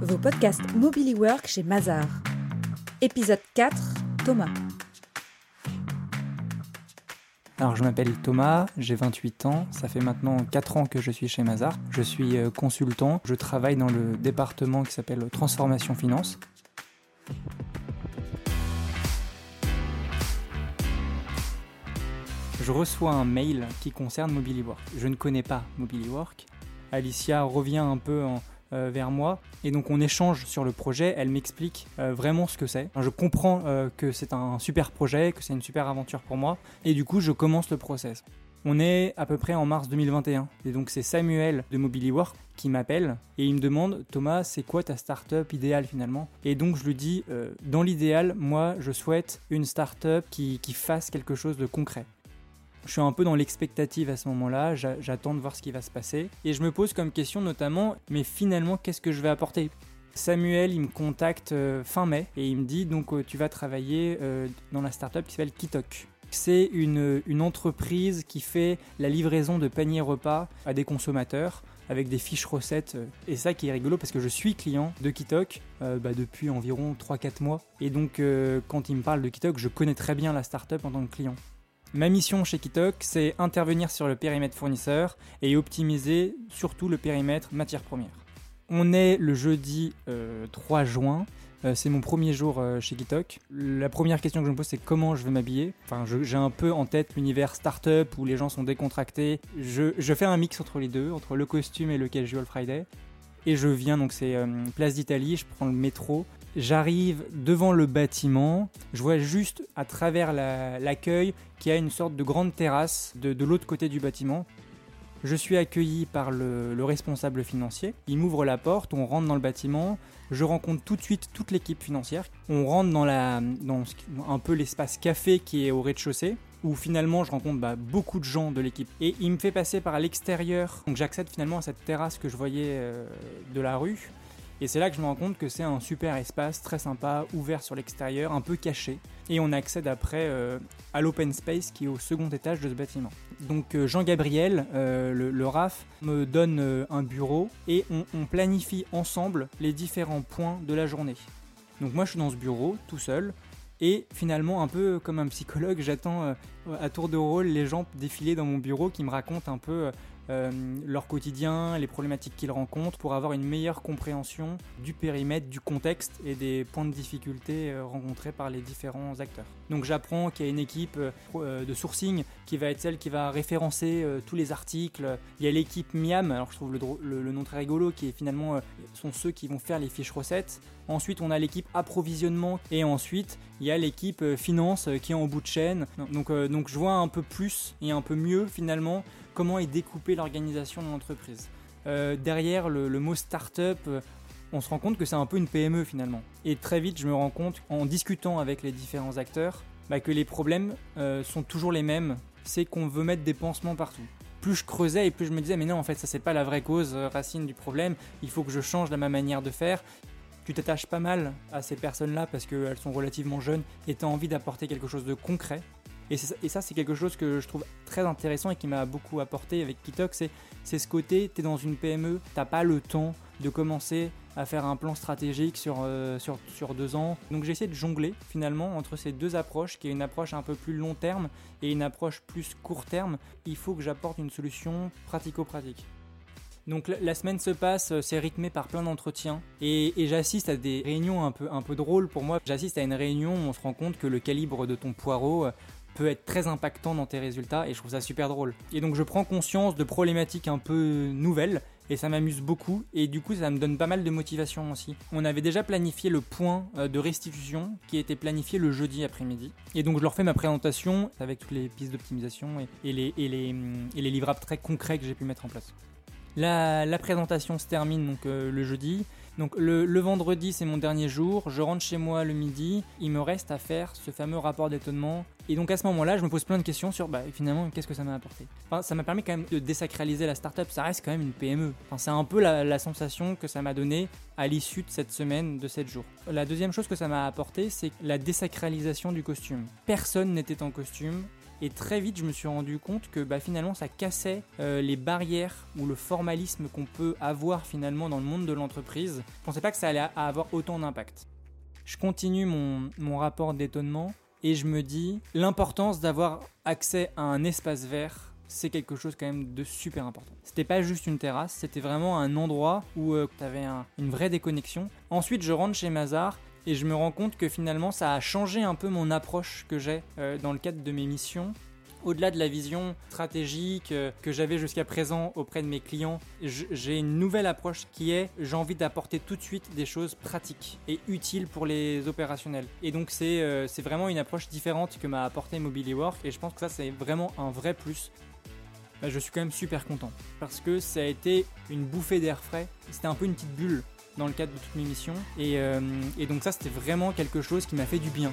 vos podcasts Mobily Work chez Mazar. Épisode 4, Thomas. Alors je m'appelle Thomas, j'ai 28 ans, ça fait maintenant 4 ans que je suis chez Mazar. Je suis euh, consultant, je travaille dans le département qui s'appelle Transformation Finance. Je reçois un mail qui concerne MobiliWork. Je ne connais pas MobiliWork. Alicia revient un peu en, euh, vers moi et donc on échange sur le projet. Elle m'explique euh, vraiment ce que c'est. je comprends euh, que c'est un super projet, que c'est une super aventure pour moi et du coup je commence le process. On est à peu près en mars 2021 et donc c'est Samuel de MobiliWork qui m'appelle et il me demande Thomas c'est quoi ta startup idéale finalement? Et donc je lui dis dans l'idéal moi je souhaite une startup qui, qui fasse quelque chose de concret je suis un peu dans l'expectative à ce moment-là, j'attends de voir ce qui va se passer. Et je me pose comme question notamment, mais finalement, qu'est-ce que je vais apporter? Samuel, il me contacte euh, fin mai et il me dit donc euh, tu vas travailler euh, dans la startup qui s'appelle Kitok. C'est une, entreprise qui fait la livraison de paniers repas à des consommateurs avec des fiches recettes. Et ça qui est rigolo parce que je suis client de Kitok bah, depuis environ 3-4 mois. Et donc quand il me parle de Kitok, je connais très bien la startup en tant que client. Ma mission chez Kitok, c'est intervenir sur le périmètre fournisseur et optimiser surtout le périmètre matière première. On est le jeudi 3 euh, juin. Euh, c'est mon premier jour euh, chez Kitok. La première question que je me pose, c'est comment je vais m'habiller. Enfin, j'ai un peu en tête l'univers startup où les gens sont décontractés. Je, je, fais un mix entre les deux, entre le costume et le casual Friday. Et je viens, donc c'est place d'Italie, je prends le métro. J'arrive devant le bâtiment, je vois juste à travers l'accueil qu'il y a une sorte de grande terrasse de, l'autre côté du bâtiment. Je suis accueilli par le, responsable financier. Il m'ouvre la porte, on rentre dans le bâtiment. Je rencontre tout de suite toute l'équipe financière. On rentre dans, la, dans un peu l'espace café qui est au rez-de-chaussée, où finalement je rencontre bah, beaucoup de gens de l'équipe. Et il me fait passer par l'extérieur. Donc j'accède finalement à cette terrasse que je voyais euh, de la rue. Et c'est là que je me rends compte que c'est un super espace très sympa, ouvert sur l'extérieur, un peu caché. Et on accède après euh, à l'open space qui est au second étage de ce bâtiment. Donc euh, Jean-Gabriel, euh, le, RAF, me donne un bureau et on, on, planifie ensemble les différents points de la journée. Donc moi je suis dans ce bureau tout seul. Et finalement, un peu comme un psychologue, j'attends à tour de rôle les gens défiler dans mon bureau qui me racontent un peu euh, leur quotidien, les problématiques qu'ils rencontrent pour avoir une meilleure compréhension du périmètre, du contexte et des points de difficulté euh, rencontrés par les différents acteurs. Donc j'apprends qu'il y a une équipe euh, de sourcing qui va être celle qui va référencer tous les articles. Il y a l'équipe Miam, alors je trouve le, le, nom très rigolo, qui est finalement sont ceux qui vont faire les fiches recettes. Ensuite, on a l'équipe approvisionnement et ensuite, il y a l'équipe finance qui est en bout de chaîne. Donc, donc je vois un peu plus et un peu mieux finalement comment est découpée l'organisation de l'entreprise. Euh, derrière le, mot startup, euh, on se rend compte que c'est un peu une PME finalement. Et très vite, je me rends compte, en discutant avec les différents acteurs, bah, que les problèmes euh, sont toujours les mêmes. C'est qu'on veut mettre des pansements partout. Plus je creusais et plus je me disais, mais non, en fait, ça c'est pas la vraie cause racine du problème. Il faut que je change ma manière de faire. Tu t'attaches pas mal à ces personnes-là parce qu'elles sont relativement jeunes et tu as envie d'apporter quelque chose de concret. Et, ça, c'est quelque chose que je trouve très intéressant et qui m'a beaucoup apporté avec Kitok, c'est ce côté, tu es dans une PME, t'as pas le temps de commencer à faire un plan stratégique sur, euh, sur, sur, deux ans. Donc j'ai essayé de jongler finalement entre ces deux approches, qui est une approche un peu plus long terme et une approche plus court terme. Il faut que j'apporte une solution pratico-pratique. Donc la semaine se passe, euh, c'est rythmé par plein d'entretiens et, j'assiste à des réunions un peu, un peu drôles pour moi. J'assiste à une réunion où on se rend compte que le calibre de ton poireau, euh, peut être très impactant dans tes résultats et je trouve ça super drôle. Et donc je prends conscience de problématiques un peu nouvelles et ça m'amuse beaucoup et du coup ça me donne pas mal de motivation aussi. On avait déjà planifié le point euh, de restitution qui était planifié le jeudi après-midi et donc je leur fais ma présentation avec toutes les pistes d'optimisation et, les, et les livrables très concrets que j'ai pu mettre en place. La, la présentation se termine donc euh, le jeudi donc le, vendredi, c'est mon dernier jour. Je rentre chez moi le midi. Il me reste à faire ce fameux rapport d'étonnement. Et donc à ce moment-là, je me pose plein de questions sur bah, finalement qu'est-ce que ça m'a apporté? ça m'a permis quand même de désacraliser la startup. Ça reste quand même une PME. Enfin, c'est un peu la, sensation que ça m'a donné à l'issue de cette semaine de 7 jours. La deuxième chose que ça m'a apporté, c'est la désacralisation du costume. Personne n'était en costume Et très vite, je me suis rendu compte que bah, finalement, ça cassait euh, les barrières ou le formalisme qu'on peut avoir finalement dans le monde de l'entreprise. Je pensais pas que ça allait avoir autant d'impact. Je continue mon, mon rapport d'étonnement et je me dis l'importance d'avoir accès à un espace vert c'est quelque chose quand même de super important. C'était pas juste une terrasse, c'était vraiment un endroit où euh, tu avais une vraie déconnexion. Ensuite, je rentre chez Mazar et je me rends compte que finalement ça a changé un peu mon approche que j'ai euh, dans le cadre de mes missions au-delà de la vision stratégique euh, que j'avais jusqu'à présent auprès de mes clients, j'ai une nouvelle approche qui est j'ai envie d'apporter tout de suite des choses pratiques et utiles pour les opérationnels. Et donc c'est euh, vraiment une approche différente que m'a apporté Mobily Work et je pense que ça c'est vraiment un vrai plus. Bah, je suis quand même super content parce que ça a été une bouffée d'air frais. C'était un peu une petite bulle dans le cadre de toutes mes missions et, euh, et donc ça c'était vraiment quelque chose qui m'a fait du bien.